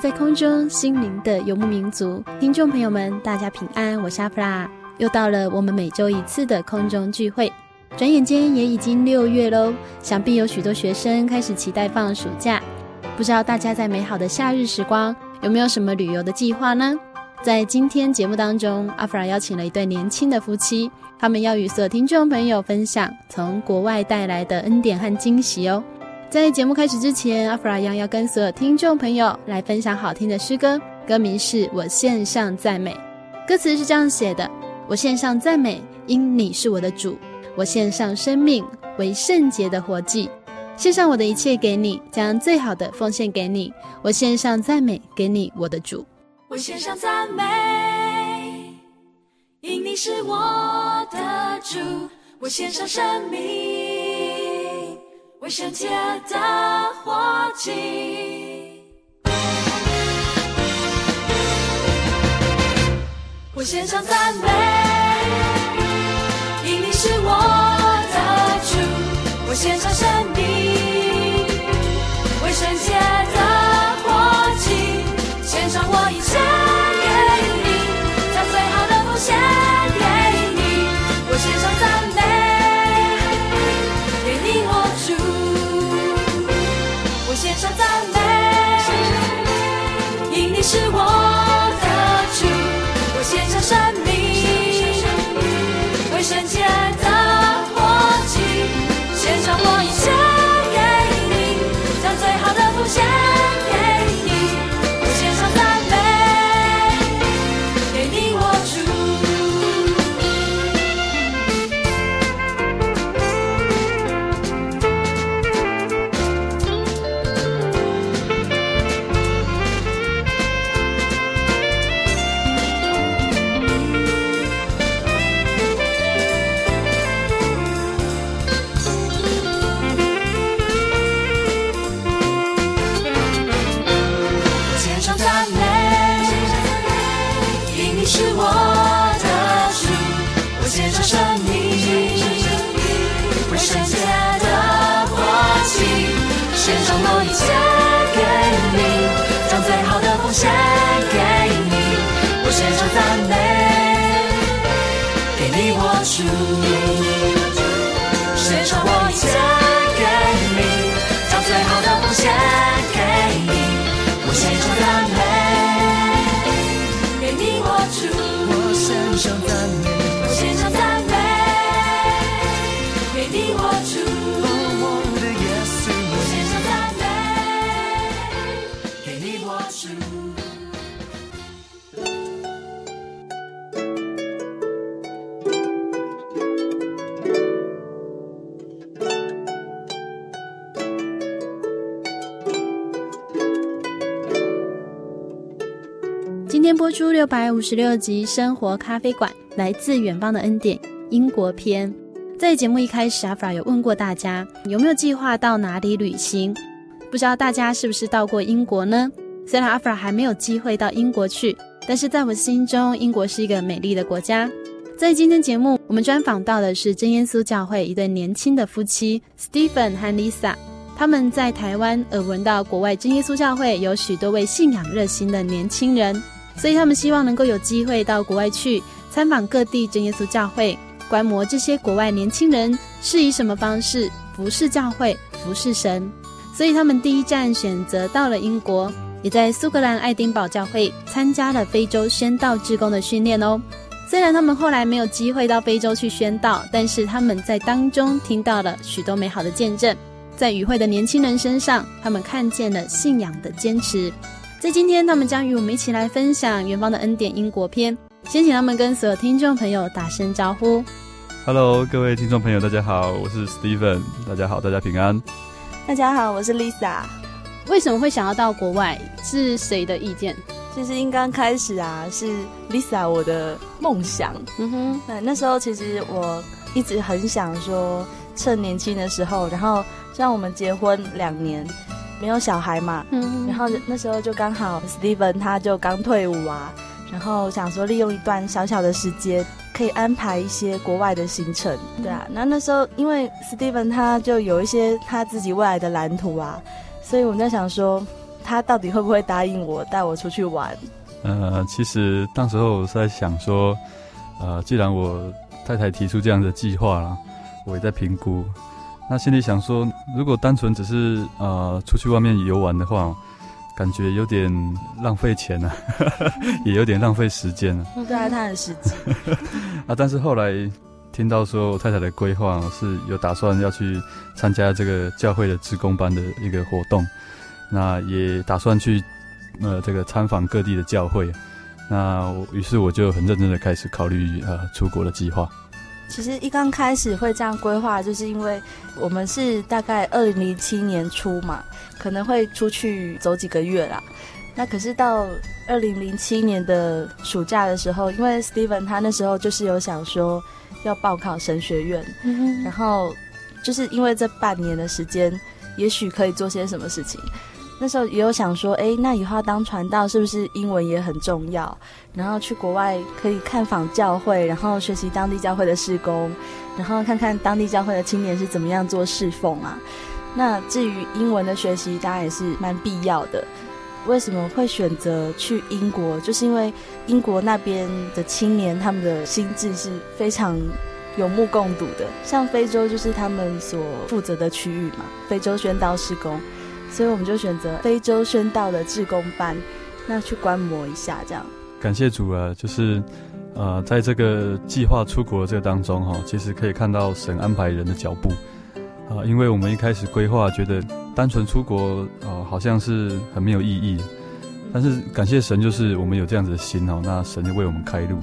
在空中，心灵的游牧民族，听众朋友们，大家平安，我是阿弗拉。又到了我们每周一次的空中聚会，转眼间也已经六月喽，想必有许多学生开始期待放暑假。不知道大家在美好的夏日时光有没有什么旅游的计划呢？在今天节目当中，阿弗拉邀请了一对年轻的夫妻，他们要与所有听众朋友分享从国外带来的恩典和惊喜哦。在节目开始之前，阿弗拉一样要跟所有听众朋友来分享好听的诗歌，歌名是我献上赞美。歌词是这样写的：我献上赞美，因你是我的主；我献上生命，为圣洁的活祭，献上我的一切给你，将最好的奉献给你。我献上赞美给你，我的主。我献上赞美，因你是我的主；我献上生命。为圣洁的火祭，我献上赞美，因你是我的主，我献上生命，为圣洁六百五十六集生活咖啡馆，来自远方的恩典英国篇。在节目一开始，阿弗拉有问过大家有没有计划到哪里旅行？不知道大家是不是到过英国呢？虽然阿弗拉还没有机会到英国去，但是在我心中，英国是一个美丽的国家。在今天节目，我们专访到的是真耶稣教会一对年轻的夫妻，Stephen 和 Lisa。他们在台湾耳闻到国外真耶稣教会有许多位信仰热心的年轻人，所以他们希望能够有机会到国外去参访各地真耶稣教会，观摩这些国外年轻人是以什么方式服侍教会、服侍神。所以他们第一站选择到了英国，也在苏格兰爱丁堡教会参加了非洲宣道志工的训练哦。虽然他们后来没有机会到非洲去宣道，但是他们在当中听到了许多美好的见证。在与会的年轻人身上，他们看见了信仰的坚持。在今天，他们将与我们一起来分享《远方的恩典》英国篇。先请他们跟所有听众朋友打声招呼。Hello，各位听众朋友，大家好，我是 Stephen。大家好，大家平安。大家好，我是 Lisa。为什么会想要到国外？是谁的意见？其实应刚开始啊，是 Lisa 我的梦想。嗯哼，那那时候其实我一直很想说，趁年轻的时候，然后。像我们结婚两年，没有小孩嘛，嗯，然后那时候就刚好 Steven 他就刚退伍啊，然后想说利用一段小小的时间，可以安排一些国外的行程，对啊，那那时候因为 Steven 他就有一些他自己未来的蓝图啊，所以我们在想说，他到底会不会答应我带我出去玩？呃，其实当时候我是在想说，呃，既然我太太提出这样的计划了，我也在评估。那心里想说，如果单纯只是呃出去外面游玩的话，感觉有点浪费钱啊，也有点浪费时间啊。对啊，他很实际。啊，但是后来听到说我太太的规划是有打算要去参加这个教会的职工班的一个活动，那也打算去呃这个参访各地的教会，那于是我就很认真的开始考虑呃出国的计划。其实一刚开始会这样规划，就是因为我们是大概二零零七年初嘛，可能会出去走几个月啦。那可是到二零零七年的暑假的时候，因为 Steven 他那时候就是有想说要报考神学院，嗯，然后就是因为这半年的时间，也许可以做些什么事情。那时候也有想说，哎，那以后要当传道是不是英文也很重要？然后去国外可以看访教会，然后学习当地教会的事工，然后看看当地教会的青年是怎么样做侍奉啊。那至于英文的学习，当然也是蛮必要的。为什么会选择去英国？就是因为英国那边的青年，他们的心智是非常有目共睹的。像非洲就是他们所负责的区域嘛，非洲宣道施工。所以我们就选择非洲宣道的志工班，那去观摩一下，这样。感谢主啊，就是，呃，在这个计划出国的这个当中哈，其实可以看到神安排人的脚步，啊，因为我们一开始规划觉得单纯出国啊，好像是很没有意义，但是感谢神，就是我们有这样子的心哦，那神就为我们开路，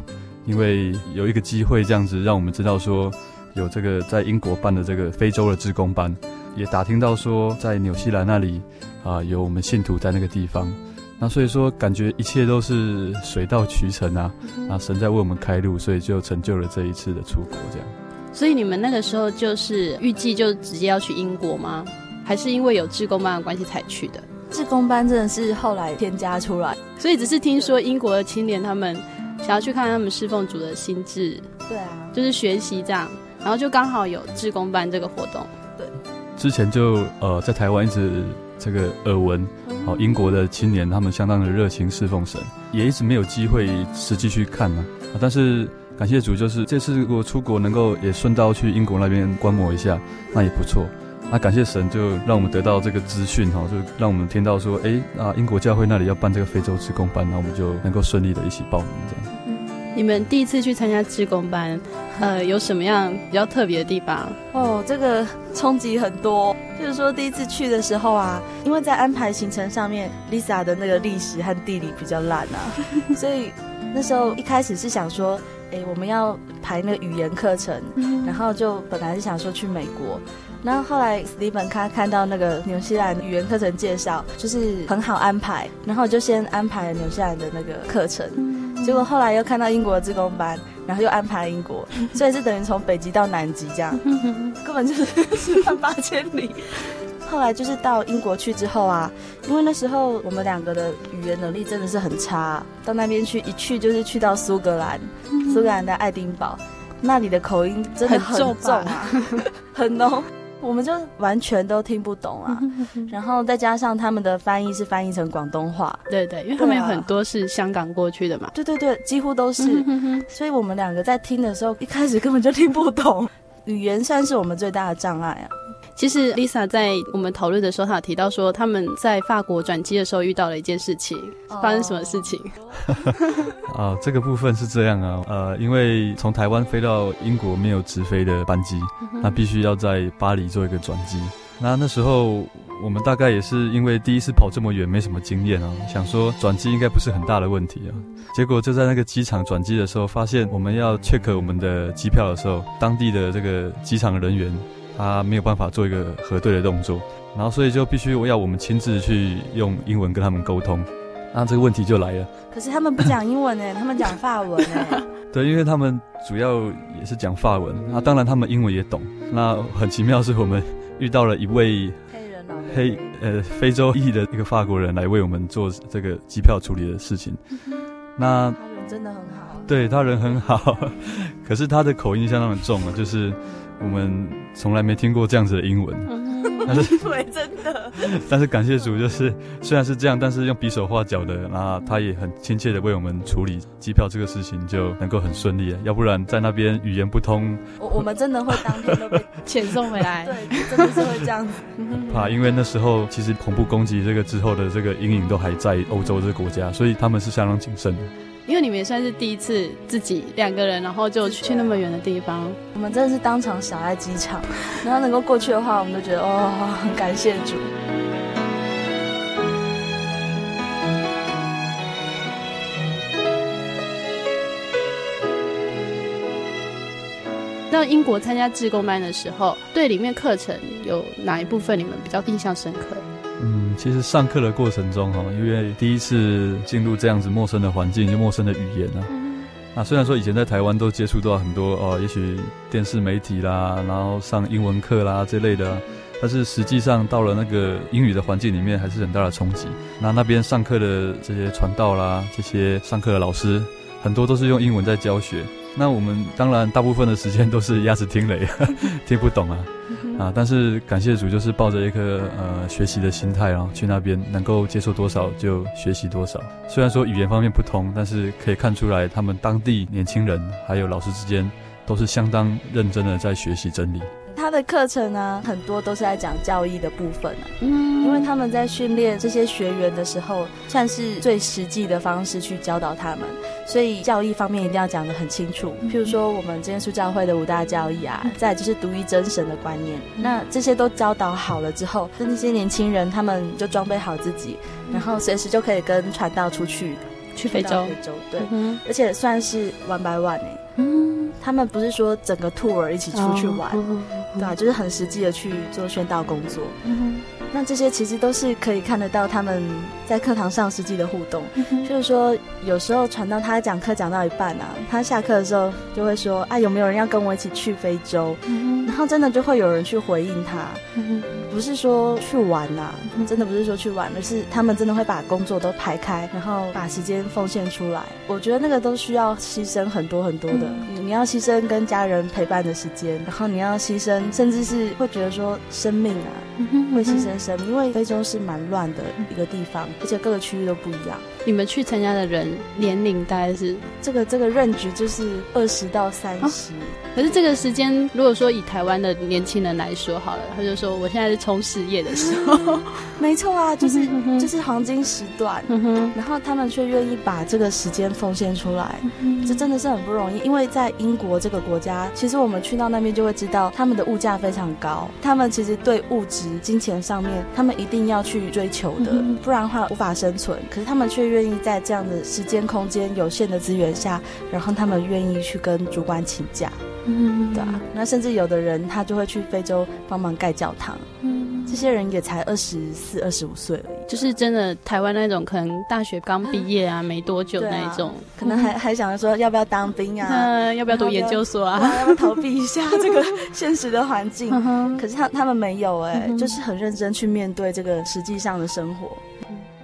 因为有一个机会这样子让我们知道说，有这个在英国办的这个非洲的志工班。也打听到说，在纽西兰那里啊，有我们信徒在那个地方，那所以说感觉一切都是水到渠成啊，啊，神在为我们开路，所以就成就了这一次的出国这样。所以你们那个时候就是预计就直接要去英国吗？还是因为有志工班的关系才去的？志工班真的是后来添加出来，所以只是听说英国的青年他们想要去看他们侍奉主的心智，对啊，就是学习这样，然后就刚好有志工班这个活动。之前就呃在台湾一直这个耳闻，哦英国的青年他们相当的热情侍奉神，也一直没有机会实际去看呢、啊。但是感谢主，就是这次如果出国能够也顺道去英国那边观摩一下，那也不错。那感谢神，就让我们得到这个资讯哈，就让我们听到说，哎，啊英国教会那里要办这个非洲职工班，那我们就能够顺利的一起报名这样。你们第一次去参加志工班，呃，有什么样比较特别的地方？哦，这个冲击很多。就是说，第一次去的时候啊，因为在安排行程上面，Lisa 的那个历史和地理比较烂啊，所以那时候一开始是想说，哎，我们要排那个语言课程，然后就本来是想说去美国，然后后来 Steven 他看到那个纽西兰语言课程介绍，就是很好安排，然后就先安排了纽西兰的那个课程。结果后来又看到英国的志工班，然后又安排英国，所以是等于从北极到南极这样，根本就是 十万八千里。后来就是到英国去之后啊，因为那时候我们两个的语言能力真的是很差，到那边去一去就是去到苏格兰，苏格兰的爱丁堡，那里的口音真的很重啊，很浓。我们就完全都听不懂啊，然后再加上他们的翻译是翻译成广东话，对对，因为他们有很多是香港过去的嘛，对对对，几乎都是，所以我们两个在听的时候，一开始根本就听不懂，语言算是我们最大的障碍啊。其实 Lisa 在我们讨论的时候，她有提到说他们在法国转机的时候遇到了一件事情，发生什么事情？啊，这个部分是这样啊，呃，因为从台湾飞到英国没有直飞的班机，那必须要在巴黎做一个转机。那那时候我们大概也是因为第一次跑这么远，没什么经验啊，想说转机应该不是很大的问题啊。结果就在那个机场转机的时候，发现我们要 check 我们的机票的时候，当地的这个机场的人员。他没有办法做一个核对的动作，然后所以就必须要我们亲自去用英文跟他们沟通，那这个问题就来了。可是他们不讲英文呢，他们讲法文呢。对，因为他们主要也是讲法文，那当然他们英文也懂。那很奇妙是我们遇到了一位黑人老黑呃非洲裔的一个法国人来为我们做这个机票处理的事情。那他人真的很好。对，他人很好，可是他的口音相当的重啊，就是。我们从来没听过这样子的英文，但是 对，真的。但是感谢主，就是虽然是这样，但是用比手画脚的，然后他也很亲切的为我们处理机票这个事情，就能够很顺利。要不然在那边语言不通，我我们真的会当天都被 遣送回来。对，真的是会这样子。怕，因为那时候其实恐怖攻击这个之后的这个阴影都还在欧洲这个国家，所以他们是相当谨慎的。因为你们也算是第一次自己两个人，然后就去那么远的地方。我们真的是当场傻在机场，然后能够过去的话，我们都觉得哦，很感谢主。到英国参加志工班的时候，对里面课程有哪一部分你们比较印象深刻？嗯，其实上课的过程中哈，因为第一次进入这样子陌生的环境，就陌生的语言啊。那虽然说以前在台湾都接触到很多哦，也许电视媒体啦，然后上英文课啦这类的，但是实际上到了那个英语的环境里面，还是很大的冲击。那那边上课的这些传道啦，这些上课的老师，很多都是用英文在教学。那我们当然大部分的时间都是鸭子听雷，听不懂啊。啊！但是感谢主，就是抱着一颗呃学习的心态，然后去那边能够接受多少就学习多少。虽然说语言方面不通，但是可以看出来他们当地年轻人还有老师之间都是相当认真的在学习真理。他的课程呢，很多都是在讲教义的部分啊，嗯，因为他们在训练这些学员的时候，算是最实际的方式去教导他们，所以教义方面一定要讲得很清楚。譬如说，我们今天书教会的五大教义啊，再就是独一真神的观念，那这些都教导好了之后，那些年轻人他们就装备好自己，然后随时就可以跟传道出去，去非洲，非洲，对，嗯，而且算是 one by one 哎，嗯，他们不是说整个 tour 一起出去玩。哦对啊，就是很实际的去做宣道工作。那这些其实都是可以看得到他们在课堂上实际的互动。嗯，就是说，有时候传到他讲课讲到一半啊，他下课的时候就会说：“啊，有没有人要跟我一起去非洲？”嗯，然后真的就会有人去回应他。嗯，不是说去玩呐、啊，真的不是说去玩，而是他们真的会把工作都排开，然后把时间奉献出来。我觉得那个都需要牺牲很多很多的。嗯、你要牺牲跟家人陪伴的时间，然后你要牺牲。甚至是会觉得说生命啊，会牺牲生命，因为非洲是蛮乱的一个地方，而且各个区域都不一样。你们去参加的人年龄大概是这个这个 range 就是二十到三十。可是这个时间，如果说以台湾的年轻人来说好了，他就说我现在是冲事业的时候，没错啊，就是就是黄金时段，然后他们却愿意把这个时间奉献出来，这真的是很不容易。因为在英国这个国家，其实我们去到那边就会知道，他们的物价非常高，他们其实对物质、金钱上面，他们一定要去追求的，不然的话无法生存。可是他们却愿。愿意在这样的时间、空间有限的资源下，然后他们愿意去跟主管请假，嗯，对啊，那甚至有的人他就会去非洲帮忙盖教堂，嗯，这些人也才二十四、二十五岁而已，就是真的台湾那种可能大学刚毕业啊，没多久那一种，可能还 还想着说要不要当兵啊，嗯，要不要读研究所啊，要不要逃避一下这个现实的环境？可是他他们没有哎，就是很认真去面对这个实际上的生活。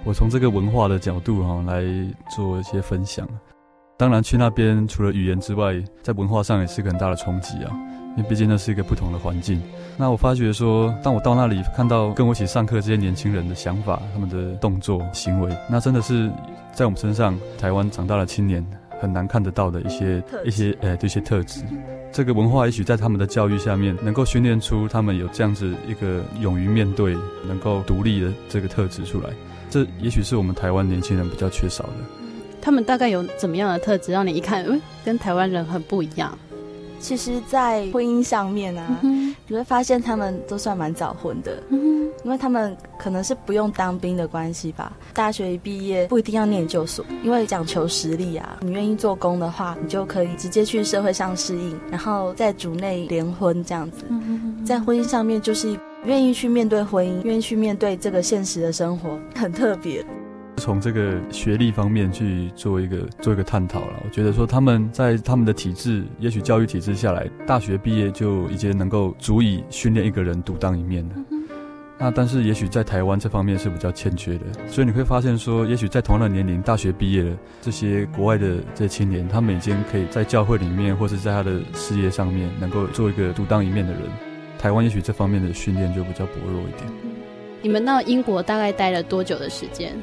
我从这个文化的角度哈来做一些分享。当然去那边除了语言之外，在文化上也是个很大的冲击啊，因为毕竟那是一个不同的环境。那我发觉说，当我到那里看到跟我一起上课这些年轻人的想法、他们的动作、行为，那真的是在我们身上台湾长大的青年很难看得到的一些一些呃这些特质。这个文化也许在他们的教育下面，能够训练出他们有这样子一个勇于面对、能够独立的这个特质出来。这也许是我们台湾年轻人比较缺少的。他们大概有怎么样的特质，让你一看，嗯，跟台湾人很不一样？其实，在婚姻上面啊，嗯、你会发现他们都算蛮早婚的，嗯，因为他们可能是不用当兵的关系吧。大学一毕业不一定要念研究所，因为讲求实力啊。你愿意做工的话，你就可以直接去社会上适应，然后在主内联婚这样子。嗯、在婚姻上面，就是愿意去面对婚姻，愿意去面对这个现实的生活，很特别。从这个学历方面去做一个做一个探讨了，我觉得说他们在他们的体制，也许教育体制下来，大学毕业就已经能够足以训练一个人独当一面了。那但是也许在台湾这方面是比较欠缺的，所以你会发现说，也许在同样的年龄，大学毕业的这些国外的这些青年，他们已经可以在教会里面，或是在他的事业上面，能够做一个独当一面的人。台湾也许这方面的训练就比较薄弱一点。你们到英国大概待了多久的时间？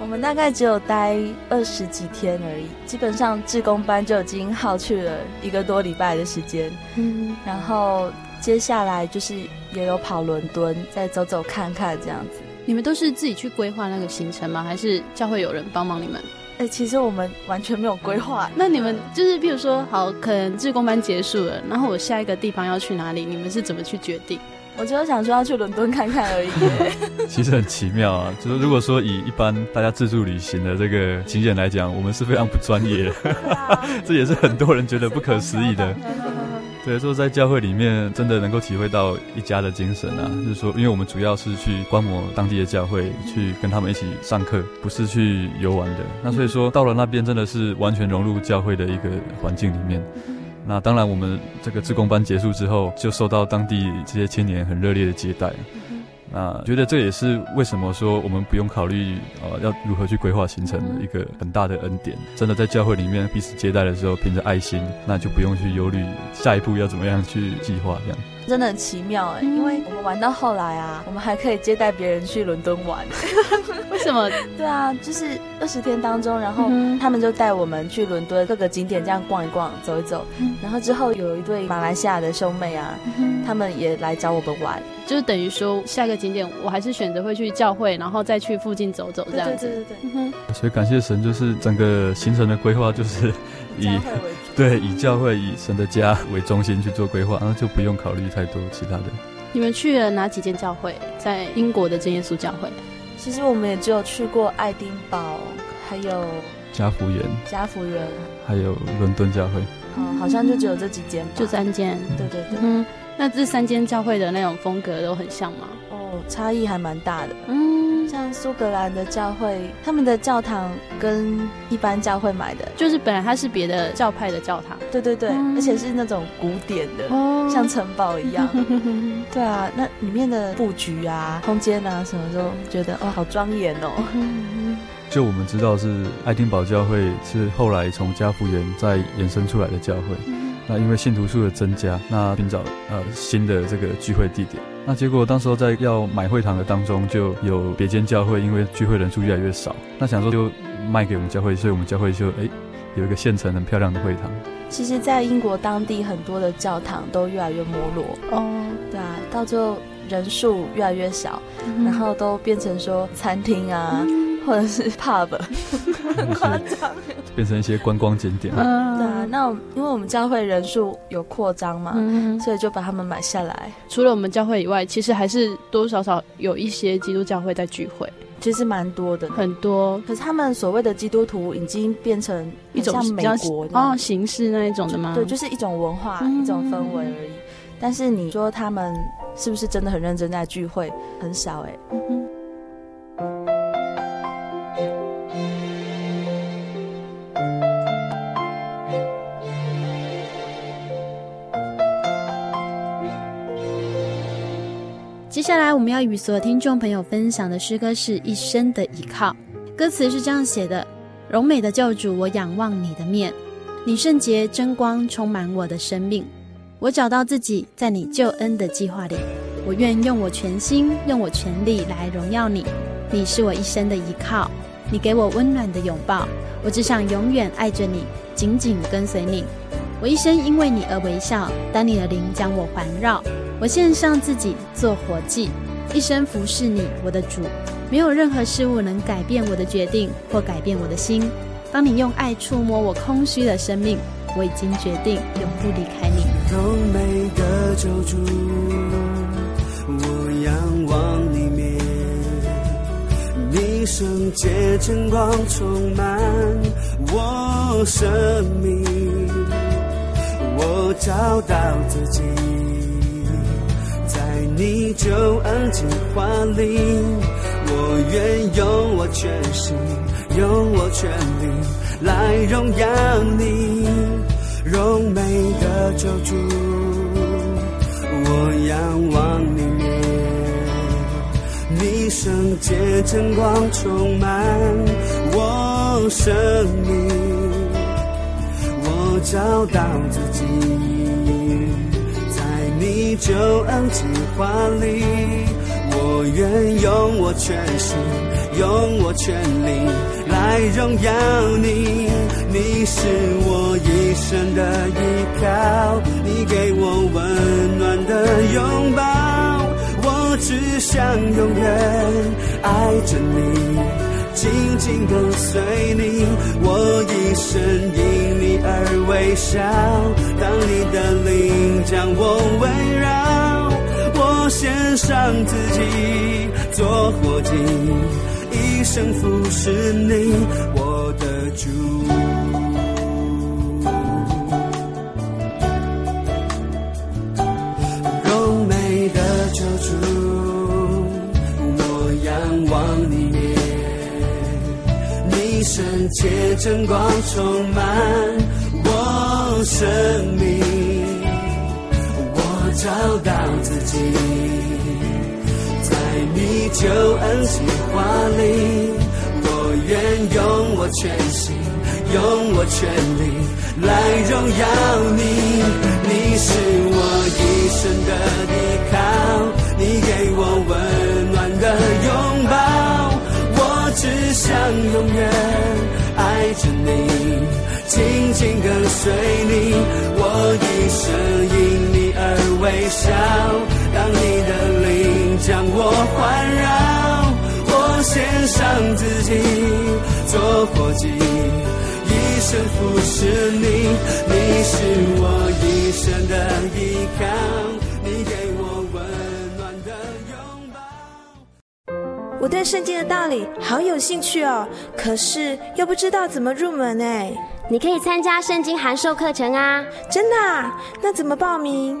我们大概只有待二十几天而已，基本上志工班就已经耗去了一个多礼拜的时间。嗯，然后接下来就是也有跑伦敦，再走走看看这样子。你们都是自己去规划那个行程吗？还是教会有人帮忙你们？哎、欸，其实我们完全没有规划。那你们就是，比如说，好，可能志工班结束了，然后我下一个地方要去哪里？你们是怎么去决定？我就想说要去伦敦看看而已。其实很奇妙啊，就是如果说以一般大家自助旅行的这个经验来讲，我们是非常不专业的，这也是很多人觉得不可思议的。所以说在教会里面真的能够体会到一家的精神啊，就是说，因为我们主要是去观摩当地的教会，去跟他们一起上课，不是去游玩的。那所以说到了那边真的是完全融入教会的一个环境里面。那当然，我们这个志工班结束之后，就受到当地这些青年很热烈的接待。那觉得这也是为什么说我们不用考虑呃要如何去规划行程的一个很大的恩典。真的在教会里面彼此接待的时候，凭着爱心，那就不用去忧虑下一步要怎么样去计划这样。真的很奇妙哎，因为我们玩到后来啊，我们还可以接待别人去伦敦玩。为什么？对啊，就是二十天当中，然后他们就带我们去伦敦各个景点这样逛一逛、走一走。然后之后有一对马来西亚的兄妹啊，他们也来找我们玩，就是等于说下一个景点我还是选择会去教会，然后再去附近走走这样子。对对对对。所以感谢神，就是整个行程的规划就是以。对，以教会、以神的家为中心去做规划，然后就不用考虑太多其他的。你们去了哪几间教会？在英国的真耶稣教会？其实我们也只有去过爱丁堡，还有嘉福园、嘉福园，还有伦敦教会。嗯，好像就只有这几间，就三间。对对对。嗯，那这三间教会的那种风格都很像吗？哦，差异还蛮大的。嗯。像苏格兰的教会，他们的教堂跟一般教会买的，就是本来它是别的教派的教堂，对对对，嗯、而且是那种古典的，哦、像城堡一样。对啊，那里面的布局啊、空间啊什么，都觉得哦，好庄严哦。就我们知道是爱丁堡教会是后来从嘉福园再延伸出来的教会，嗯、那因为信徒数的增加，那寻找呃新的这个聚会地点。那结果，当时候在要买会堂的当中，就有别间教会，因为聚会人数越来越少，那想说就卖给我们教会，所以我们教会就哎有一个现成很漂亮的会堂。其实，在英国当地很多的教堂都越来越没落哦，对啊，到最后人数越来越少，嗯、然后都变成说餐厅啊。嗯或者是 pub，很夸张，变成一些观光景点。嗯、对啊，那因为我们教会人数有扩张嘛，嗯、所以就把他们买下来。除了我们教会以外，其实还是多多少少有一些基督教会在聚会，其实蛮多的，很多。可是他们所谓的基督徒已经变成一种像美国哦形式那一种的吗？对，就是一种文化，嗯、一种氛围而已。但是你说他们是不是真的很认真在聚会？很少哎。嗯下来我们要与所有听众朋友分享的诗歌是《一生的依靠》，歌词是这样写的：荣美的救主，我仰望你的面，你圣洁真光充满我的生命，我找到自己在你救恩的计划里，我愿用我全心，用我全力来荣耀你。你是我一生的依靠，你给我温暖的拥抱，我只想永远爱着你，紧紧跟随你。我一生因为你而微笑，当你的灵将我环绕。我献上自己做活祭，一生服侍你，我的主。没有任何事物能改变我的决定或改变我的心。当你用爱触摸我空虚的生命，我已经决定永不离开你。荣美的救主，我仰望你面，你圣洁真光充满我生命，我找到自己。你就恩计划里，我愿用我全心，用我全力来荣耀你，荣美的救主，我仰望你面，你圣洁真光充满我生命，我找到自己。在你救恩计划里，我愿用我全心，用我全力来荣耀你。你是我一生的依靠，你给我温暖的拥抱，我只想永远爱着你。紧紧跟随你，我一生因你而微笑。当你的灵将我围绕，献上自己做火祭，一生服侍你，我的主。荣美的救主，我仰望你，你圣洁真光充满我生命，找到自己，在你救恩计划里，我愿用我全心，用我全力来荣耀你。你是我一生的依靠，你给我温暖的拥抱。我只想永远爱着你，紧紧跟随你，我一生因你微笑。当你的灵将我环绕，我献上自己做一生服侍你。你是我一生的依靠。我对圣经的道理好有兴趣哦，可是又不知道怎么入门哎。你可以参加圣经函授课程啊！真的啊？那怎么报名？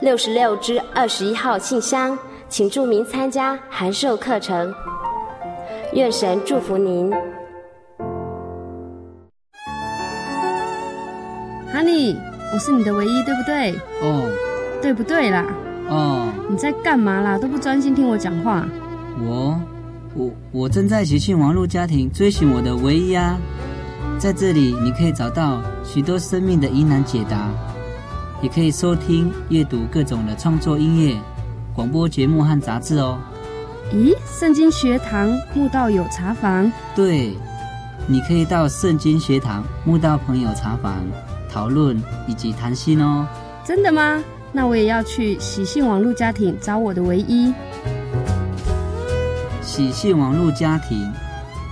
六十六支二十一号信箱，请注明参加函授课程。愿神祝福您。Honey，我是你的唯一，对不对？哦。对不对啦？哦。你在干嘛啦？都不专心听我讲话。我。我我正在喜讯网络家庭追寻我的唯一啊，在这里你可以找到许多生命的疑难解答，也可以收听、阅读各种的创作音乐、广播节目和杂志哦。咦，圣经学堂慕道友茶房？对，你可以到圣经学堂慕道朋友茶房讨论以及谈心哦。真的吗？那我也要去喜信网络家庭找我的唯一。喜信网络家庭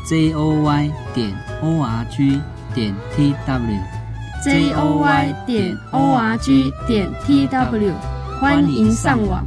j o y 点 o r g 点 t w j o y 点 o r g 点 t w 欢迎上网。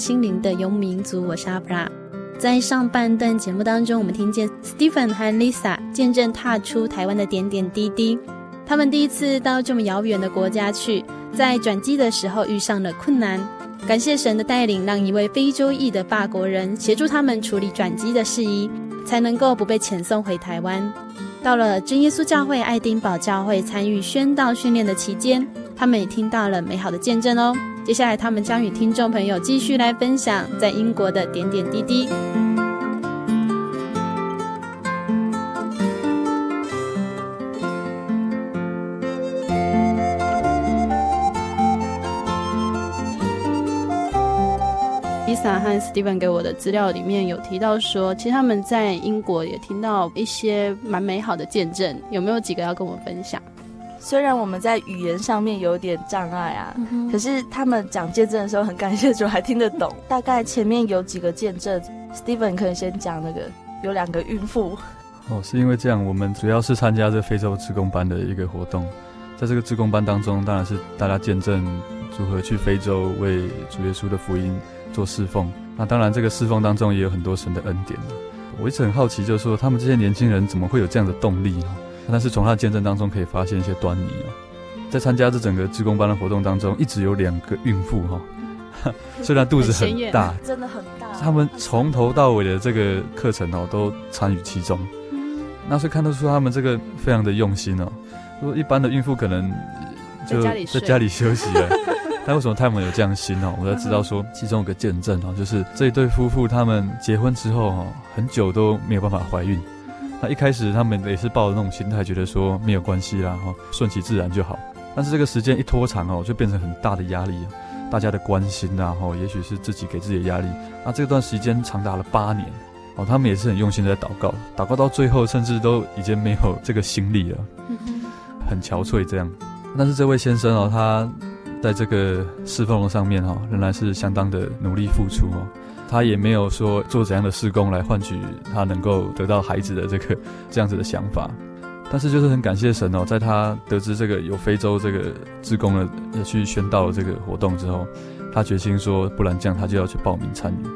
心灵的游牧民族，我是阿布拉。在上半段节目当中，我们听见 Stephen 和 Lisa 见证踏出台湾的点点滴滴。他们第一次到这么遥远的国家去，在转机的时候遇上了困难，感谢神的带领，让一位非洲裔的法国人协助他们处理转机的事宜，才能够不被遣送回台湾。到了真耶稣教会爱丁堡教会参与宣道训练的期间，他们也听到了美好的见证哦。接下来，他们将与听众朋友继续来分享在英国的点点滴滴。Lisa 和 Steven 给我的资料里面有提到说，其实他们在英国也听到一些蛮美好的见证，有没有几个要跟我分享？虽然我们在语言上面有点障碍啊，嗯、可是他们讲见证的时候很感谢主，还听得懂。大概前面有几个见证，Steven 可以先讲那个，有两个孕妇。哦，是因为这样，我们主要是参加这非洲职工班的一个活动，在这个职工班当中，当然是大家见证如何去非洲为主耶稣的福音做侍奉。那当然，这个侍奉当中也有很多神的恩典。我一直很好奇，就是说他们这些年轻人怎么会有这样的动力？但是从他的见证当中可以发现一些端倪啊，在参加这整个志工班的活动当中，一直有两个孕妇哈，虽然肚子很大，真的很大，他们从头到尾的这个课程哦都参与其中，那是看得出他们这个非常的用心哦。如果一般的孕妇可能就在家里休息了，但为什么他们有这样心哦？我才知道说其中有个见证哦，就是这一对夫妇他们结婚之后哦，很久都没有办法怀孕。那一开始他们也是抱着那种心态，觉得说没有关系啦，哈，顺其自然就好。但是这个时间一拖长哦，就变成很大的压力，大家的关心呐，哈，也许是自己给自己的压力。那这段时间长达了八年，哦，他们也是很用心的在祷告，祷告到最后，甚至都已经没有这个心力了，很憔悴这样。但是这位先生哦，他在这个侍奉上面哈，仍然是相当的努力付出哦。他也没有说做怎样的事工来换取他能够得到孩子的这个这样子的想法，但是就是很感谢神哦，在他得知这个有非洲这个志工的要去宣道这个活动之后，他决心说，不然这样他就要去报名参与。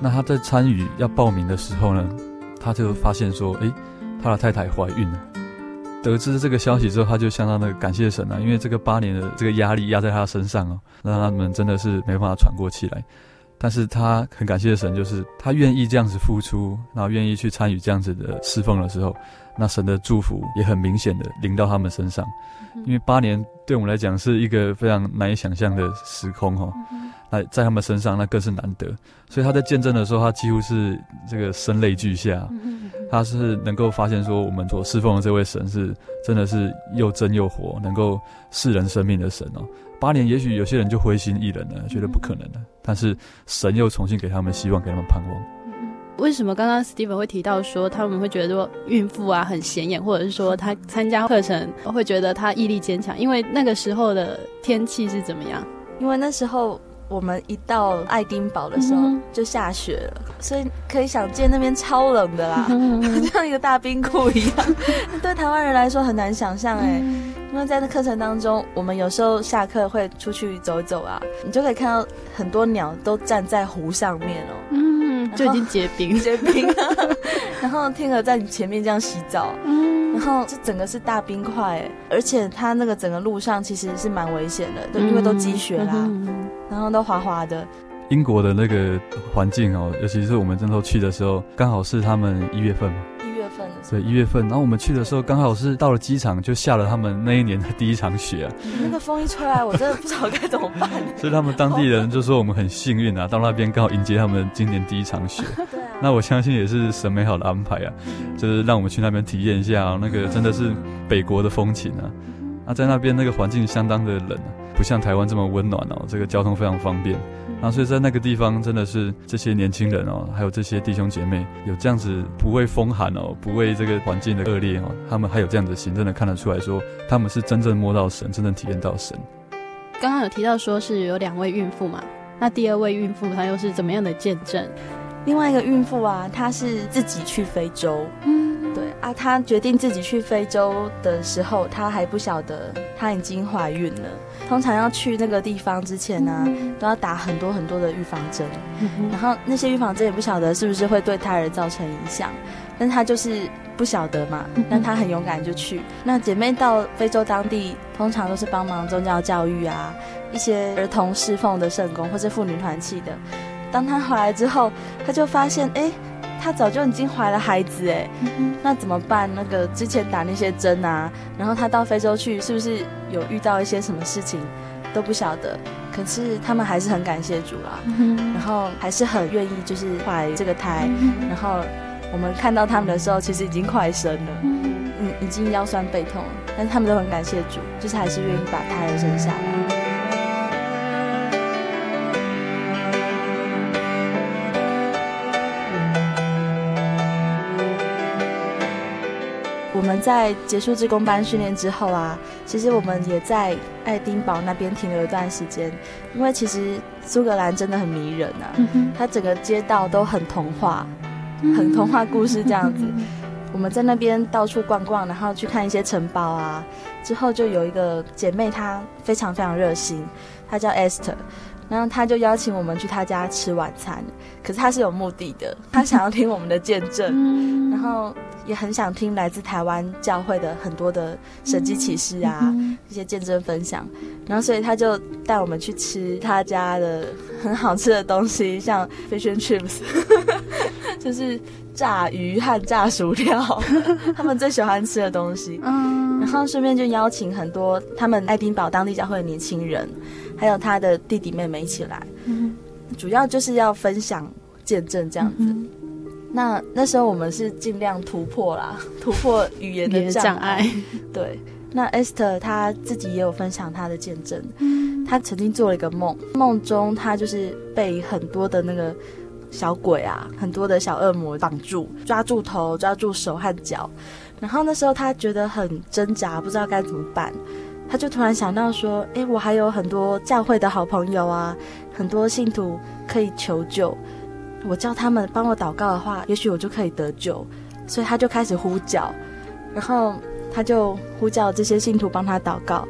那他在参与要报名的时候呢，他就发现说，诶，他的太太怀孕了。得知这个消息之后，他就相当的感谢神啊，因为这个八年的这个压力压在他身上哦，让他们真的是没办法喘过气来。但是他很感谢神，就是他愿意这样子付出，然后愿意去参与这样子的侍奉的时候，那神的祝福也很明显的临到他们身上。因为八年对我们来讲是一个非常难以想象的时空哈，那在他们身上那更是难得。所以他在见证的时候，他几乎是这个声泪俱下，他是能够发现说，我们所侍奉的这位神是真的是又真又活，能够释人生命的神哦。八年，也许有些人就灰心一冷了，觉得不可能了。但是神又重新给他们希望，给他们盼望。为什么刚刚 Steven 会提到说他们会觉得说孕妇啊很显眼，或者是说 他参加课程会觉得他毅力坚强？因为那个时候的天气是怎么样？因为那时候我们一到爱丁堡的时候嗯就下雪了，所以可以想见那边超冷的啦，嗯 像一个大冰库一样。对台湾人来说很难想象哎、嗯。因为在那课程当中，我们有时候下课会出去走一走啊，你就可以看到很多鸟都站在湖上面哦，嗯，就已经结冰，结冰。了，然后天鹅在你前面这样洗澡。嗯，然后这整个是大冰块哎，而且它那个整个路上其实是蛮危险的，对，因为都积雪啦，嗯嗯然后都滑滑的。英国的那个环境哦，尤其是我们那时候去的时候，刚好是他们一月份嘛，一月份对，一月份。然后我们去的时候，刚好是到了机场就下了他们那一年的第一场雪啊，那个风一吹来，我真的不知道该怎么办。所以他们当地人就说我们很幸运啊，到那边刚好迎接他们今年第一场雪。对啊，那我相信也是神美好的安排啊，就是让我们去那边体验一下、啊、那个真的是北国的风情啊。那在那边那个环境相当的冷啊，不像台湾这么温暖哦，这个交通非常方便。然后所以在那个地方真的是这些年轻人哦，还有这些弟兄姐妹有这样子不畏风寒哦，不畏这个环境的恶劣哦，他们还有这样子的心，真的看得出来说他们是真正摸到神，真正体验到神。刚刚有提到说是有两位孕妇嘛，那第二位孕妇她又是怎么样的见证？另外一个孕妇啊，她是自己去非洲。嗯，对啊，她决定自己去非洲的时候，她还不晓得她已经怀孕了。通常要去那个地方之前呢、啊，都要打很多很多的预防针，然后那些预防针也不晓得是不是会对胎儿造成影响，但她就是不晓得嘛，但她很勇敢就去。那姐妹到非洲当地，通常都是帮忙宗教教育啊，一些儿童侍奉的圣工或是妇女团契的。当他回来之后，他就发现，哎。他早就已经怀了孩子哎，那怎么办？那个之前打那些针啊，然后他到非洲去，是不是有遇到一些什么事情都不晓得？可是他们还是很感谢主啦，然后还是很愿意就是怀这个胎。然后我们看到他们的时候，其实已经快生了，嗯，已经腰酸背痛了，但是他们都很感谢主，就是还是愿意把胎儿生下来。们在结束志工班训练之后啊，其实我们也在爱丁堡那边停留一段时间，因为其实苏格兰真的很迷人啊，它整个街道都很童话，很童话故事这样子。我们在那边到处逛逛，然后去看一些城堡啊，之后就有一个姐妹，她非常非常热心，她叫 Esther，然后他就邀请我们去他家吃晚餐，可是他是有目的的，他想要听我们的见证，然后。也很想听来自台湾教会的很多的神迹启示啊，嗯、一些见证分享，然后所以他就带我们去吃他家的很好吃的东西，像 fish and chips，就是炸鱼和炸薯条，他们最喜欢吃的东西。嗯，然后顺便就邀请很多他们爱丁堡当地教会的年轻人，还有他的弟弟妹妹一起来，嗯、主要就是要分享见证这样子。嗯那那时候我们是尽量突破啦，突破语言的障碍。对，那 Esther 她自己也有分享他的见证。嗯，她曾经做了一个梦，梦中他就是被很多的那个小鬼啊，很多的小恶魔绑住，抓住头，抓住手和脚。然后那时候他觉得很挣扎，不知道该怎么办。他就突然想到说：“诶，我还有很多教会的好朋友啊，很多信徒可以求救。”我叫他们帮我祷告的话，也许我就可以得救。所以他就开始呼叫，然后他就呼叫这些信徒帮他祷告。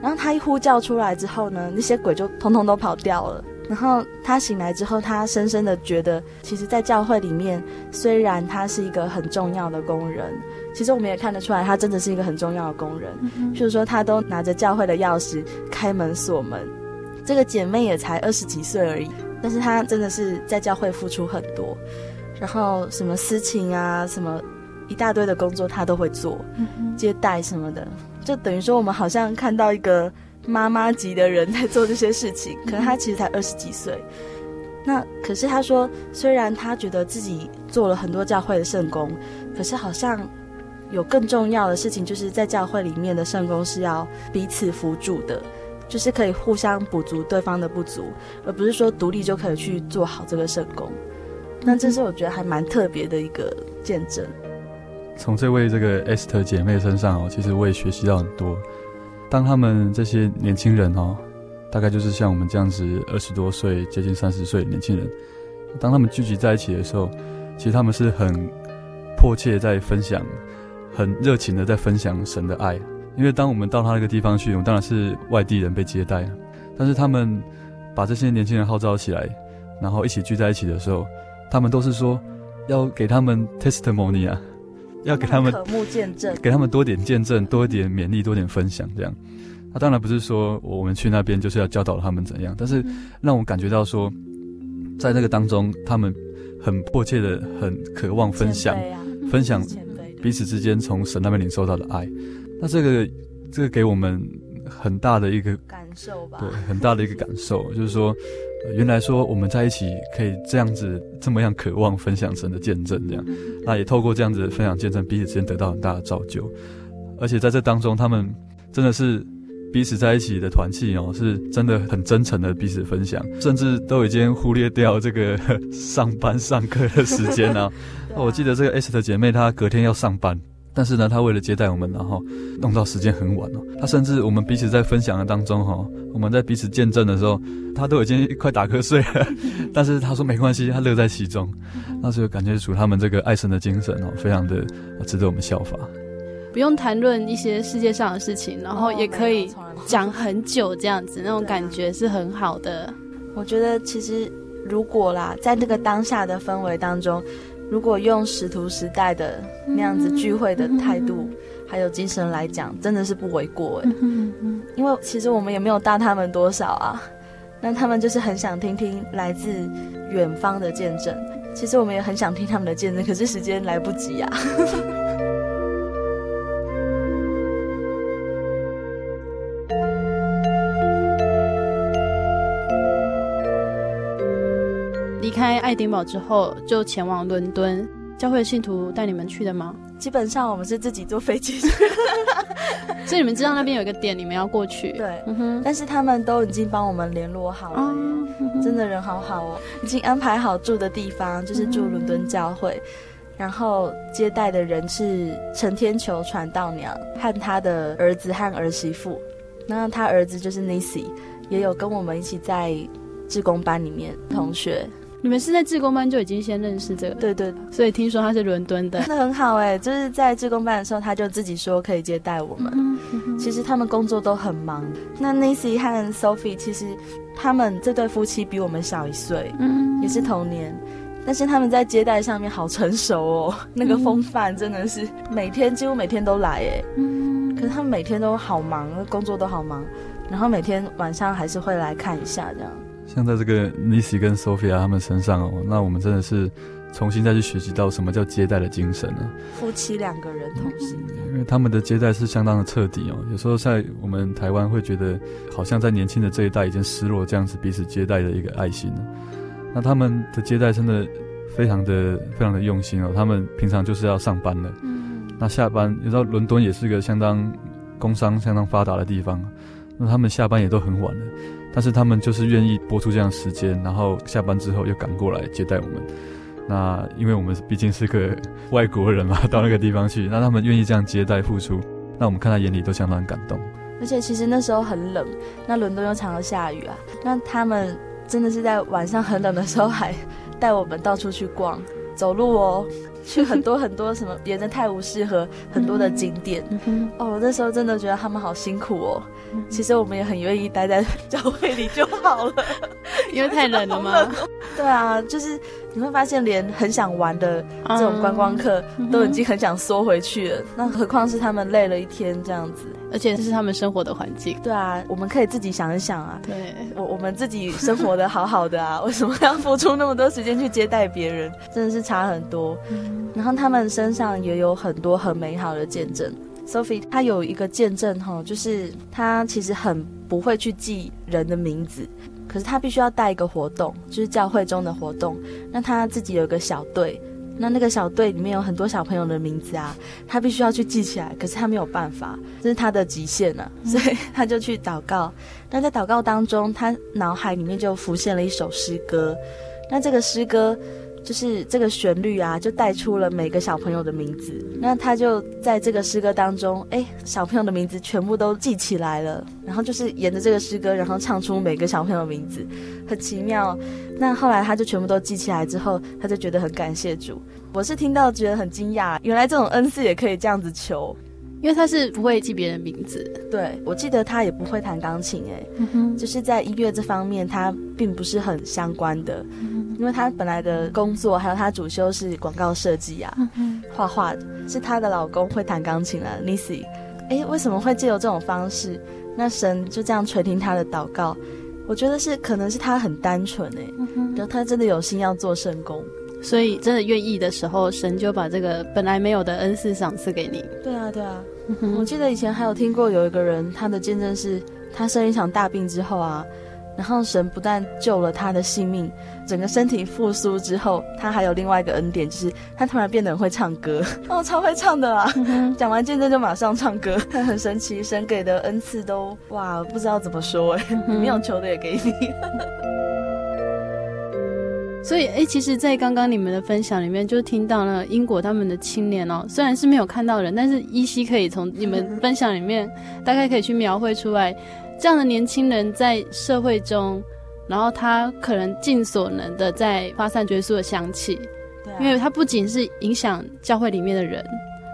然后他一呼叫出来之后呢，那些鬼就通通都跑掉了。然后他醒来之后，他深深的觉得，其实，在教会里面，虽然他是一个很重要的工人，其实我们也看得出来，他真的是一个很重要的工人。就是说，他都拿着教会的钥匙开门锁门。这个姐妹也才二十几岁而已。但是她真的是在教会付出很多，然后什么私情啊，什么一大堆的工作她都会做，接待什么的，就等于说我们好像看到一个妈妈级的人在做这些事情，可能她其实才二十几岁。那可是她说，虽然她觉得自己做了很多教会的圣工，可是好像有更重要的事情，就是在教会里面的圣工是要彼此扶助的。就是可以互相补足对方的不足，而不是说独立就可以去做好这个圣工。那这是我觉得还蛮特别的一个见证。从这位这个 Esther 姐妹身上哦，其实我也学习到很多。当他们这些年轻人哦，大概就是像我们这样子二十多岁、接近三十岁的年轻人，当他们聚集在一起的时候，其实他们是很迫切在分享，很热情的在分享神的爱。因为当我们到他那个地方去，我们当然是外地人被接待，但是他们把这些年轻人号召起来，然后一起聚在一起的时候，他们都是说要给他们 testimony 啊，要给他们渴慕见证，给他们多点见证，多一点勉励，多点分享这样。他当然不是说我们去那边就是要教导他们怎样，但是让我感觉到说，在那个当中，他们很迫切的、很渴望分享，啊、分享彼此之间从神那边领受到的爱。那这个，这个给我们很大的一个感受吧，对，很大的一个感受，就是说，原来说我们在一起可以这样子，这么样渴望分享神的见证，这样，那也透过这样子分享见证，彼此之间得到很大的造就，而且在这当中，他们真的是。彼此在一起的团契哦，是真的很真诚的彼此分享，甚至都已经忽略掉这个 上班上课的时间啊。我记得这个 Esther 姐妹她隔天要上班，但是呢，她为了接待我们，然后弄到时间很晚哦。她甚至我们彼此在分享的当中哈，我们在彼此见证的时候，她都已经快打瞌睡了，但是她说没关系，她乐在其中。那时候感觉出他们这个爱神的精神哦，非常的值得我们效法。不用谈论一些世界上的事情，然后也可以讲很久，这样子、哦、那种感觉是很好的。我觉得其实如果啦，在那个当下的氛围当中，如果用使徒时代的那样子聚会的态度、嗯、还有精神来讲，真的是不为过哎、嗯。因为其实我们也没有大他们多少啊，那他们就是很想听听来自远方的见证。其实我们也很想听他们的见证，可是时间来不及啊。开爱丁堡之后，就前往伦敦。教会信徒带你们去的吗？基本上我们是自己坐飞机去，所以你们知道那边有一个点，你们要过去。对，嗯。但是他们都已经帮我们联络好了，嗯，真的人好好哦，已经安排好住的地方，就是住伦敦教会。嗯，然后接待的人是陈天球传道娘和他的儿子和儿媳妇。那他儿子就是 niecy 也有跟我们一起在志工班里面同学。你们是在志工班就已经先认识这个？对对，所以听说他是伦敦的，真的很好哎、欸。就是在志工班的时候，他就自己说可以接待我们。嗯嗯、其实他们工作都很忙。那 Nancy 和 Sophie 其实他们这对夫妻比我们小一岁，嗯，也是同年，但是他们在接待上面好成熟哦，那个风范真的是每天几乎每天都来哎。嗯，可是他们每天都好忙，工作都好忙，然后每天晚上还是会来看一下这样。像在这个 Nisi 跟 Sophia 他们身上哦，那我们真的是重新再去学习到什么叫接待的精神呢？夫妻两个人同行，因为他们的接待是相当的彻底哦。有时候在我们台湾会觉得，好像在年轻的这一代已经失落这样子彼此接待的一个爱心了。那他们的接待真的非常的非常的用心哦。他们平常就是要上班的，嗯，那下班，你知道伦敦也是个相当工商相当发达的地方，那他们下班也都很晚了。但是他们就是愿意播出这样时间，然后下班之后又赶过来接待我们。那因为我们毕竟是个外国人嘛，到那个地方去，那他们愿意这样接待付出，那我们看他眼里都相当感动。而且其实那时候很冷，那伦敦又常常下雨啊，那他们真的是在晚上很冷的时候还带我们到处去逛，走路哦。去很多很多什么沿着泰晤士河很多的景点、嗯、哦，我那时候真的觉得他们好辛苦哦。嗯、其实我们也很愿意待在 教会里就好了，因为太冷了吗？对啊，就是你会发现，连很想玩的这种观光客都已经很想缩回去了，嗯、那何况是他们累了一天这样子，而且这是他们生活的环境。对啊，我们可以自己想一想啊，对我我们自己生活的好好的啊，为什么要付出那么多时间去接待别人？真的是差很多。嗯然后他们身上也有很多很美好的见证。Sophie 她有一个见证哈，就是她其实很不会去记人的名字，可是她必须要带一个活动，就是教会中的活动。那她自己有一个小队，那那个小队里面有很多小朋友的名字啊，他必须要去记起来，可是他没有办法，这是他的极限了啊，所以他就去祷告。那在祷告当中，他脑海里面就浮现了一首诗歌。那这个诗歌。就是这个旋律啊，就带出了每个小朋友的名字。那他就在这个诗歌当中，哎，小朋友的名字全部都记起来了。然后就是沿着这个诗歌，然后唱出每个小朋友的名字，很奇妙。那后来他就全部都记起来之后，他就觉得很感谢主。我是听到觉得很惊讶，原来这种恩赐也可以这样子求。因为他是不会记别人名字，对，我记得他也不会弹钢琴，哎、嗯，就是在音乐这方面他并不是很相关的，嗯、因为他本来的工作还有他主修是广告设计啊，嗯、画画是他的老公会弹钢琴啊。N i s y 哎，为什么会借由这种方式？那神就这样垂听他的祷告，我觉得是可能是他很单纯哎，然后他真的有心要做圣工。所以真的愿意的时候，神就把这个本来没有的恩赐赏赐给你。对啊，对啊。我记得以前还有听过有一个人，他的见证是，他生一场大病之后啊，然后神不但救了他的性命，整个身体复苏之后，他还有另外一个恩典，就是他突然变得很会唱歌，哦，超会唱的啦。讲完见证就马上唱歌，很神奇。神给的恩赐都哇，不知道怎么说哎，你没有求的也给你。所以，哎，其实，在刚刚你们的分享里面，就听到了英国他们的青年哦，虽然是没有看到人，但是依稀可以从你们分享里面，大概可以去描绘出来，这样的年轻人在社会中，然后他可能尽所能的在发散角色的香气，对、啊，因为他不仅是影响教会里面的人，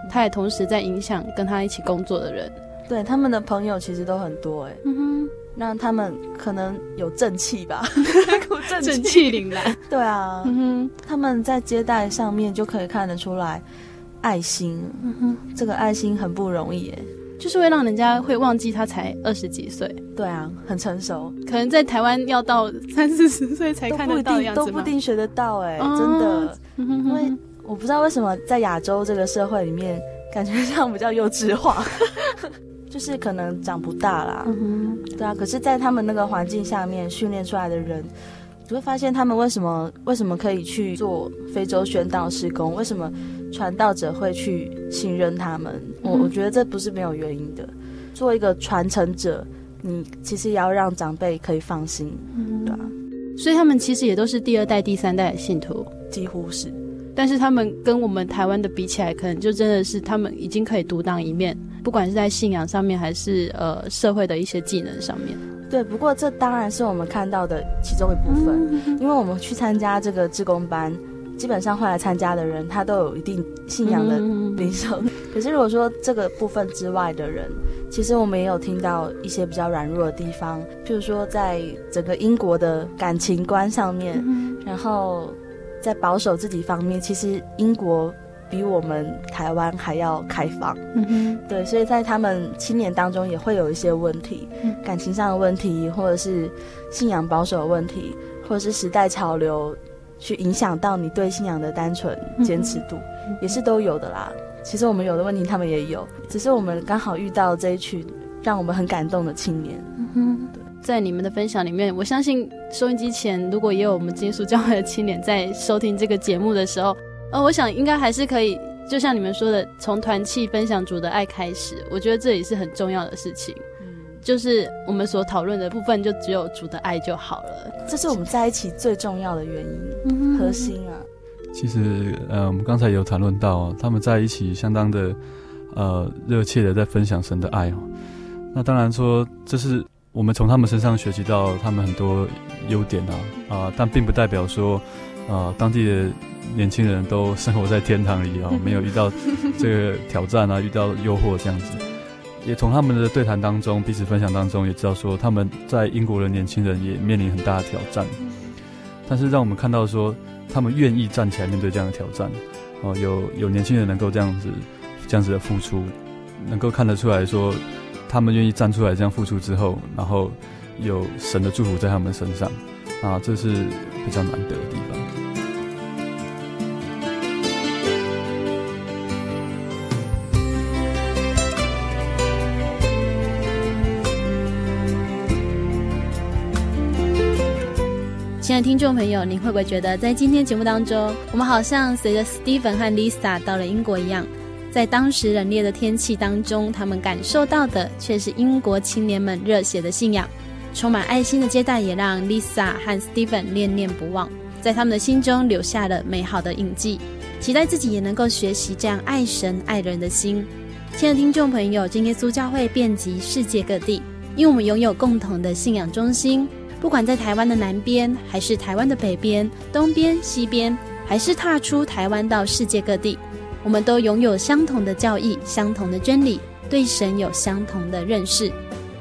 他也同时在影响跟他一起工作的人，对，他们的朋友其实都很多，哎，嗯哼。让他们可能有正气吧，正气。凛然。对啊，嗯哼，他们在接待上面就可以看得出来爱心，嗯哼，这个爱心很不容易耶，就是会让人家会忘记他才二十几岁。对啊，很成熟，可能在台湾要到三四十岁才看得到的样子都不一定，学得到哎，哦，真的，因为我不知道为什么在亚洲这个社会里面，感觉上比较幼稚化。就是可能长不大啦，嗯，对啊。可是，在他们那个环境下面训练出来的人，你会发现他们为什么为什么可以去做非洲宣道施工？为什么传道者会去信任他们？我、嗯、我觉得这不是没有原因的。做一个传承者，你其实也要让长辈可以放心，嗯，对啊。所以他们其实也都是第二代、第三代的信徒，几乎是。但是他们跟我们台湾的比起来，可能就真的是他们已经可以独当一面，不管是在信仰上面，还是呃社会的一些技能上面。对，不过这当然是我们看到的其中一部分，嗯、因为我们去参加这个志工班，基本上后来参加的人，他都有一定信仰的领受。嗯、可是如果说这个部分之外的人，其实我们也有听到一些比较软弱的地方，譬如说在整个英国的感情观上面，嗯、然后。在保守自己方面，其实英国比我们台湾还要开放。嗯哼，对，所以在他们青年当中也会有一些问题，嗯、感情上的问题，或者是信仰保守的问题，或者是时代潮流去影响到你对信仰的单纯坚持度，嗯、也是都有的啦。其实我们有的问题，他们也有，只是我们刚好遇到这一群让我们很感动的青年。嗯哼，对。在你们的分享里面，我相信收音机前如果也有我们金属教会的青年在收听这个节目的时候，呃，我想应该还是可以，就像你们说的，从团契分享主的爱开始。我觉得这也是很重要的事情，嗯，就是我们所讨论的部分就只有主的爱就好了，这是我们在一起最重要的原因，嗯、核心啊。其实，呃，我们刚才有谈论到，他们在一起相当的，呃，热切的在分享神的爱哦。那当然说这是。我们从他们身上学习到他们很多优点啊啊、呃，但并不代表说，啊、呃，当地的年轻人都生活在天堂里啊、哦，没有遇到这个挑战啊，遇到诱惑这样子。也从他们的对谈当中，彼此分享当中，也知道说他们在英国的年轻人也面临很大的挑战。但是让我们看到说，他们愿意站起来面对这样的挑战。哦，有有年轻人能够这样子这样子的付出，能够看得出来说。他们愿意站出来这样付出之后，然后有神的祝福在他们身上，啊，这是比较难得的地方。亲爱的听众朋友，您会不会觉得在今天节目当中，我们好像随着 Stephen 和 Lisa 到了英国一样？在当时冷冽的天气当中，他们感受到的却是英国青年们热血的信仰，充满爱心的接待，也让 Lisa 和 Stephen 念念不忘。在他们的心中留下了美好的印记。期待自己也能够学习这样爱神爱人的心。亲爱的听众朋友，今耶稣教会遍及世界各地，因为我们拥有共同的信仰中心。不管在台湾的南边，还是台湾的北边、东边、西边，还是踏出台湾到世界各地，我们都拥有相同的教义、相同的真理，对神有相同的认识。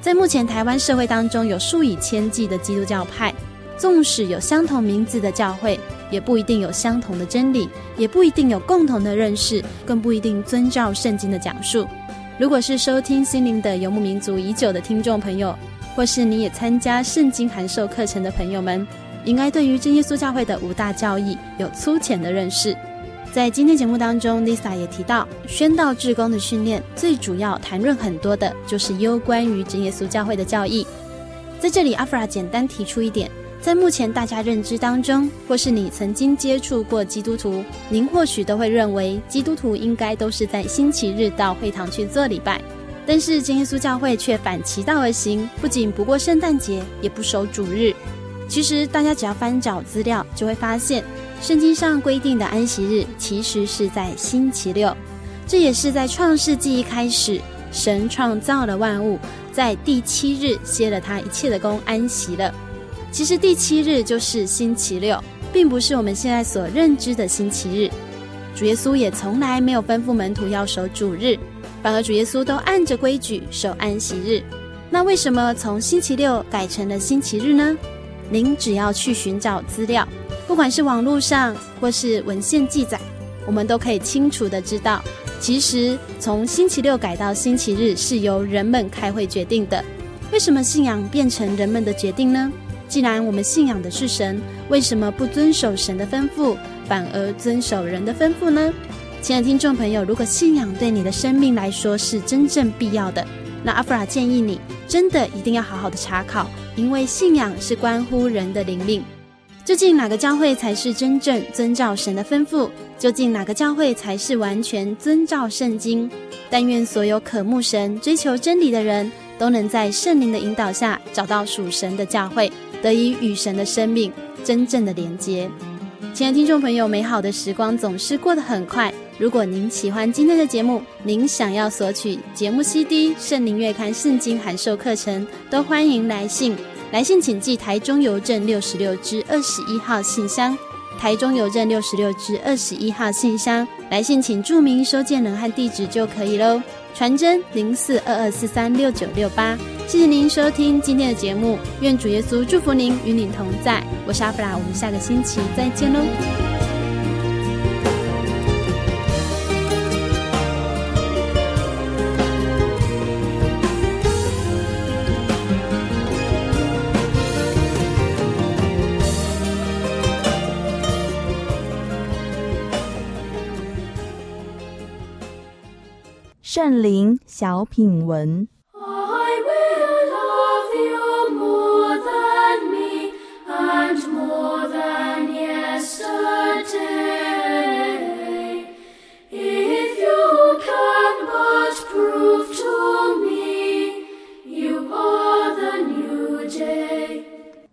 在目前台湾社会当中，有数以千计的基督教派，纵使有相同名字的教会，也不一定有相同的真理，也不一定有共同的认识，更不一定遵照圣经的讲述。如果是收听心灵的游牧民族已久的听众朋友，或是你也参加圣经函授课程的朋友们，应该对于真耶稣教会的五大教义有粗浅的认识。在今天节目当中，Lisa 也提到，宣道志工的训练最主要谈论很多的就是有关于真耶稣教会的教义。在这里，阿弗拉简单提出一点，在目前大家认知当中，或是你曾经接触过基督徒，您或许都会认为基督徒应该都是在星期日到会堂去做礼拜。但是真耶稣教会却反其道而行，不仅不过圣诞节，也不守主日。其实大家只要翻找资料，就会发现圣经上规定的安息日其实是在星期六。这也是在创世纪一开始，神创造了万物，在第七日歇了他一切的工，安息了。其实第七日就是星期六，并不是我们现在所认知的星期日。主耶稣也从来没有吩咐门徒要守主日。反而主耶稣都按着规矩守安息日，那为什么从星期六改成了星期日呢？您只要去寻找资料，不管是网络上或是文献记载，我们都可以清楚地知道，其实从星期六改到星期日是由人们开会决定的。为什么信仰变成人们的决定呢？既然我们信仰的是神，为什么不遵守神的吩咐，反而遵守人的吩咐呢？亲爱的听众朋友，如果信仰对你的生命来说是真正必要的，那阿弗拉建议你真的一定要好好的查考，因为信仰是关乎人的灵命。究竟哪个教会才是真正遵照神的吩咐？究竟哪个教会才是完全遵照圣经？但愿所有渴慕神、追求真理的人都能在圣灵的引导下，找到属神的教会，得以与神的生命真正的连接。亲爱的听众朋友，美好的时光总是过得很快。如果您喜欢今天的节目，您想要索取节目 CD、圣灵月刊圣经函授课程，都欢迎来信。来信请寄台中邮政六十六支二十一号信箱，台中邮政六十六支二十一号信箱。来信请注明收件人和地址就可以喽。传真零四二二四三六九六八。谢谢您收听今天的节目，愿主耶稣祝福您，与您同在。我是阿布拉，我们下个星期再见喽。圣灵小品文。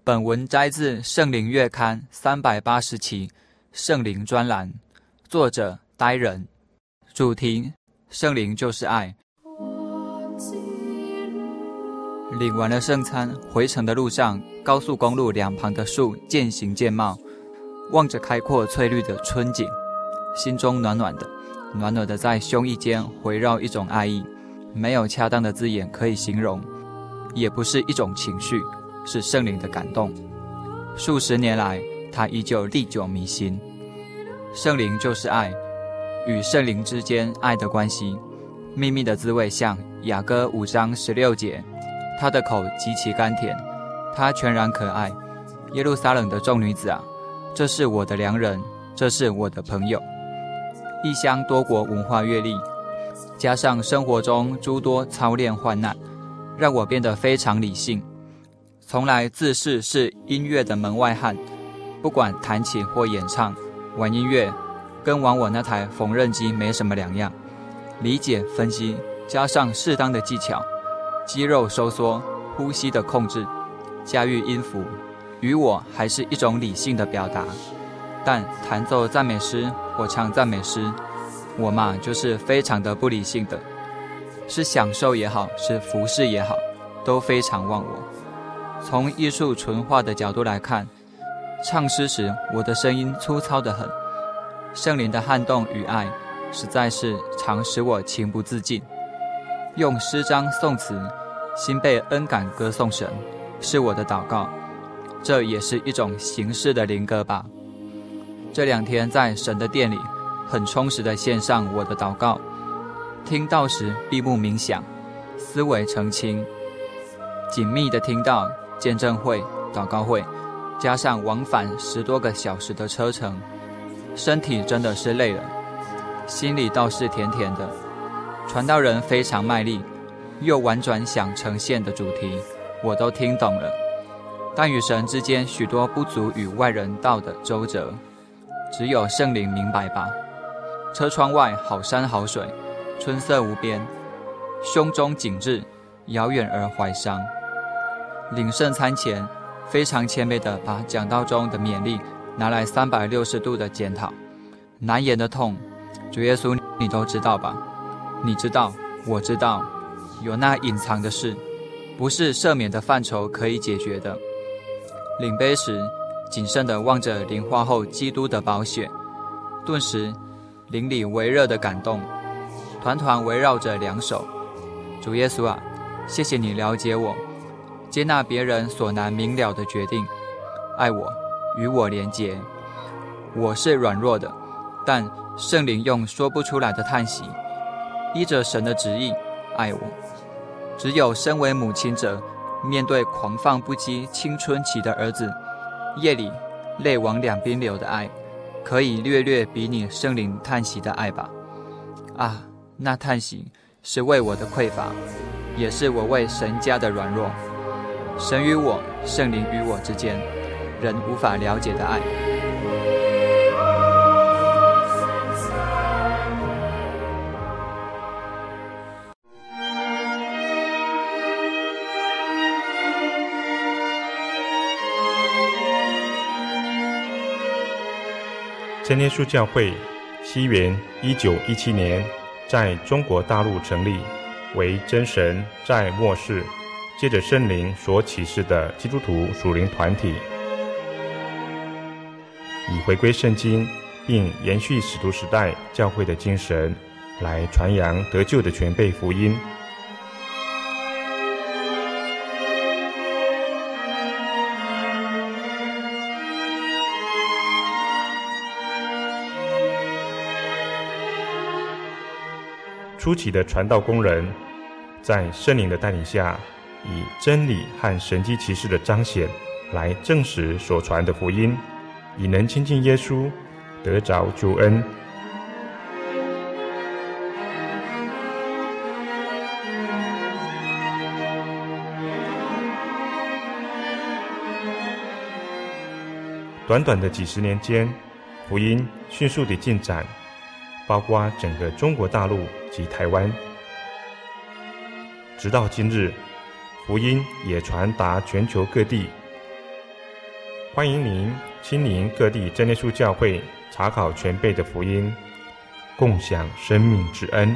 本文摘自《圣灵月刊》三百八十期《圣灵专栏》，作者呆人，主题。圣灵就是爱。领完了圣餐，回程的路上，高速公路两旁的树渐行渐茂，望着开阔翠绿的春景，心中暖暖的，暖暖的在胸臆间回绕一种爱意，没有恰当的字眼可以形容，也不是一种情绪，是圣灵的感动。数十年来，它依旧历久弥新。圣灵就是爱。与圣灵之间爱的关系，秘密的滋味像雅歌五章十六节，他的口极其甘甜，他全然可爱。耶路撒冷的众女子啊，这是我的良人，这是我的朋友。异乡多国文化阅历，加上生活中诸多操练患难，让我变得非常理性。从来自视是音乐的门外汉，不管弹琴或演唱，玩音乐。跟玩我那台缝纫机没什么两样，理解分析，加上适当的技巧，肌肉收缩，呼吸的控制，驾驭音符，与我还是一种理性的表达。但弹奏赞美诗或唱赞美诗，我嘛就是非常的不理性的，是享受也好，是服侍也好，都非常忘我。从艺术纯化的角度来看，唱诗时我的声音粗糙得很，圣灵的撼动与爱，实在是常使我情不自禁。用诗章颂词，心被恩感歌颂神，是我的祷告，这也是一种形式的灵歌吧。这两天在神的殿里，很充实的献上我的祷告，听到时闭目冥想，思维澄清，紧密的听到见证会、祷告会，加上往返十多个小时的车程，身体真的是累了，心里倒是甜甜的。传道人非常卖力，又婉转想呈现的主题，我都听懂了。但与神之间许多不足与外人道的周折，只有圣灵明白吧。车窗外好山好水，春色无边，胸中景致遥远而怀伤。领圣餐前，非常谦卑地把讲道中的勉励拿来三百六十度的检讨，难言的痛，主耶稣你都知道吧？你知道，我知道，有那隐藏的事，不是赦免的范畴可以解决的。领杯时，谨慎地望着灵化后基督的宝血，顿时灵里微热的感动，团团围绕着两手。主耶稣啊，谢谢你了解我，接纳别人所难明了的决定，爱我，与我连结。我是软弱的，但圣灵用说不出来的叹息。依着神的旨意爱我，只有身为母亲者，面对狂放不羁青春期的儿子，夜里泪往两边流的爱，可以略略比拟圣灵叹息的爱吧。啊，那叹息是为我的匮乏，也是我为神家的软弱。神与我，圣灵与我之间，人无法了解的爱。真耶稣教会，西元一九一七年在中国大陆成立，为真神在末世借着圣灵所启示的基督徒属灵团体，以回归圣经并延续使徒时代教会的精神，来传扬得救的全备福音。初期的传道工人，在圣灵的带领下，以真理和神迹奇事的彰显，来证实所传的福音，以能亲近耶稣，得着救恩。短短的几十年间，福音迅速地进展。包括整个中国大陆及台湾，直到今日，福音也传达全球各地。欢迎您亲临各地真耶稣教会，查考全辈的福音，共享生命之恩。